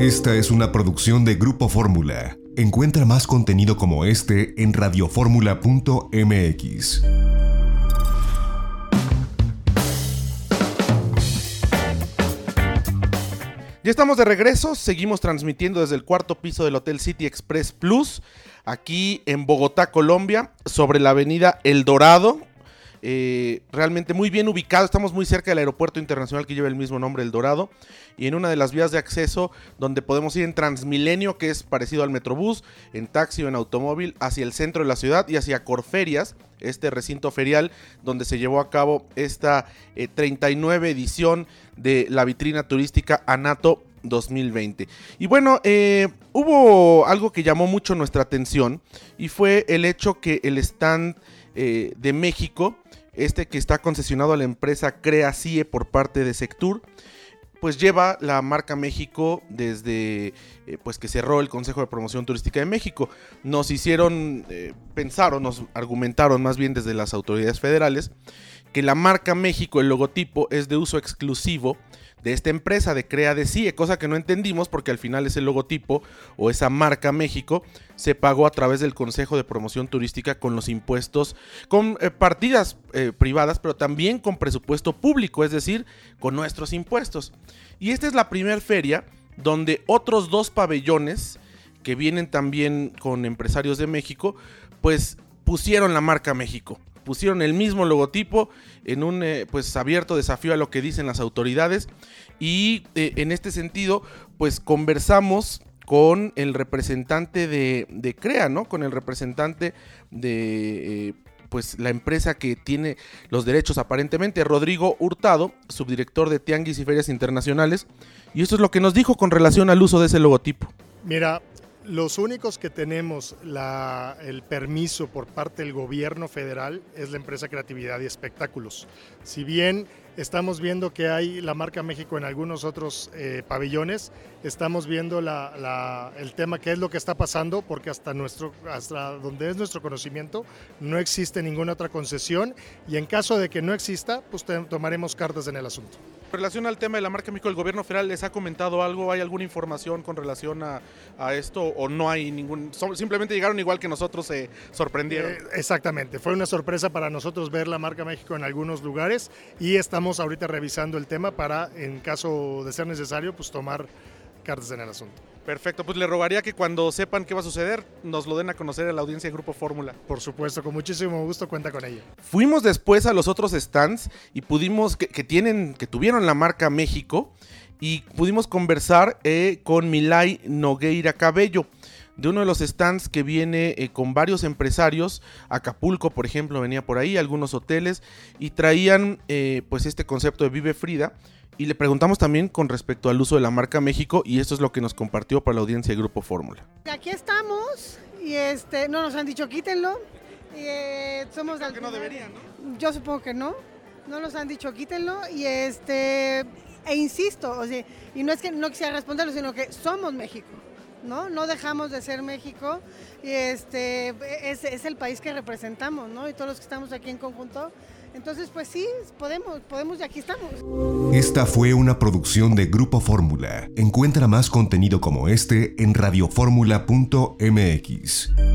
Esta es una producción de Grupo Fórmula. Encuentra más contenido como este en radioformula.mx. Ya estamos de regreso, seguimos transmitiendo desde el cuarto piso del Hotel City Express Plus, aquí en Bogotá, Colombia, sobre la avenida El Dorado. Eh, realmente muy bien ubicado, estamos muy cerca del aeropuerto internacional que lleva el mismo nombre, El Dorado, y en una de las vías de acceso donde podemos ir en Transmilenio, que es parecido al Metrobús, en taxi o en automóvil, hacia el centro de la ciudad y hacia Corferias, este recinto ferial donde se llevó a cabo esta 39 eh, edición de la vitrina turística Anato 2020. Y bueno, eh, hubo algo que llamó mucho nuestra atención y fue el hecho que el stand de México, este que está concesionado a la empresa Crea CIE por parte de Sectur, pues lleva la marca México desde eh, pues que cerró el Consejo de Promoción Turística de México. Nos hicieron eh, pensar nos argumentaron más bien desde las autoridades federales que la marca México, el logotipo, es de uso exclusivo de esta empresa de Crea de CIE, cosa que no entendimos porque al final ese logotipo o esa marca México se pagó a través del Consejo de Promoción Turística con los impuestos, con eh, partidas eh, privadas, pero también con presupuesto público, es decir, con nuestros impuestos. Y esta es la primera feria donde otros dos pabellones que vienen también con empresarios de México, pues pusieron la marca México pusieron el mismo logotipo en un eh, pues abierto desafío a lo que dicen las autoridades y eh, en este sentido pues conversamos con el representante de, CREA, ¿no? Con el representante de eh, pues la empresa que tiene los derechos aparentemente, Rodrigo Hurtado, subdirector de Tianguis y Ferias Internacionales, y esto es lo que nos dijo con relación al uso de ese logotipo. Mira, los únicos que tenemos el permiso por parte del gobierno federal es la empresa Creatividad y Espectáculos. Si bien estamos viendo que hay la marca México en algunos otros eh, pabellones, estamos viendo el tema qué es lo que está pasando, porque hasta, nuestro, hasta donde es nuestro conocimiento no existe ninguna otra concesión y en caso de que no exista, pues tomaremos cartas en el asunto. Relación al tema de la marca México, ¿el gobierno federal les ha comentado algo? ¿Hay alguna información con relación a, esto o no hay ningún... simplemente llegaron igual que nosotros, se sorprendieron? Eh, exactamente, fue una sorpresa para nosotros ver la marca México en algunos lugares y estamos ahorita revisando el tema para, en caso de ser necesario, pues tomar cartas en el asunto. Perfecto, pues le rogaría que cuando sepan qué va a suceder, nos lo den a conocer a la audiencia de Grupo Fórmula. Por supuesto, con muchísimo gusto cuenta con ella. Fuimos después a los otros stands y pudimos, que, tienen, que tuvieron la marca México, y pudimos conversar eh, con Milay Nogueira Cabello de uno de los stands que viene eh, con varios empresarios, Acapulco por ejemplo venía por ahí, algunos hoteles y traían eh, pues este concepto de Vive Frida y le preguntamos también con respecto al uso de la marca México y esto es lo que nos compartió para la audiencia de Grupo Fórmula. Aquí estamos y este, no nos han dicho quítenlo. Y, eh, somos que no deberían, ¿no? Yo supongo que no. No nos han dicho quítenlo y este e insisto, o sea, y no es que no quisiera responderlo, sino que somos México. ¿No? No dejamos de ser México y este es, el país que representamos, ¿no? Y todos los que estamos aquí en conjunto entonces, pues sí, podemos, podemos y aquí estamos. Esta fue una producción de Grupo Fórmula. Encuentra más contenido como este en radioformula.mx.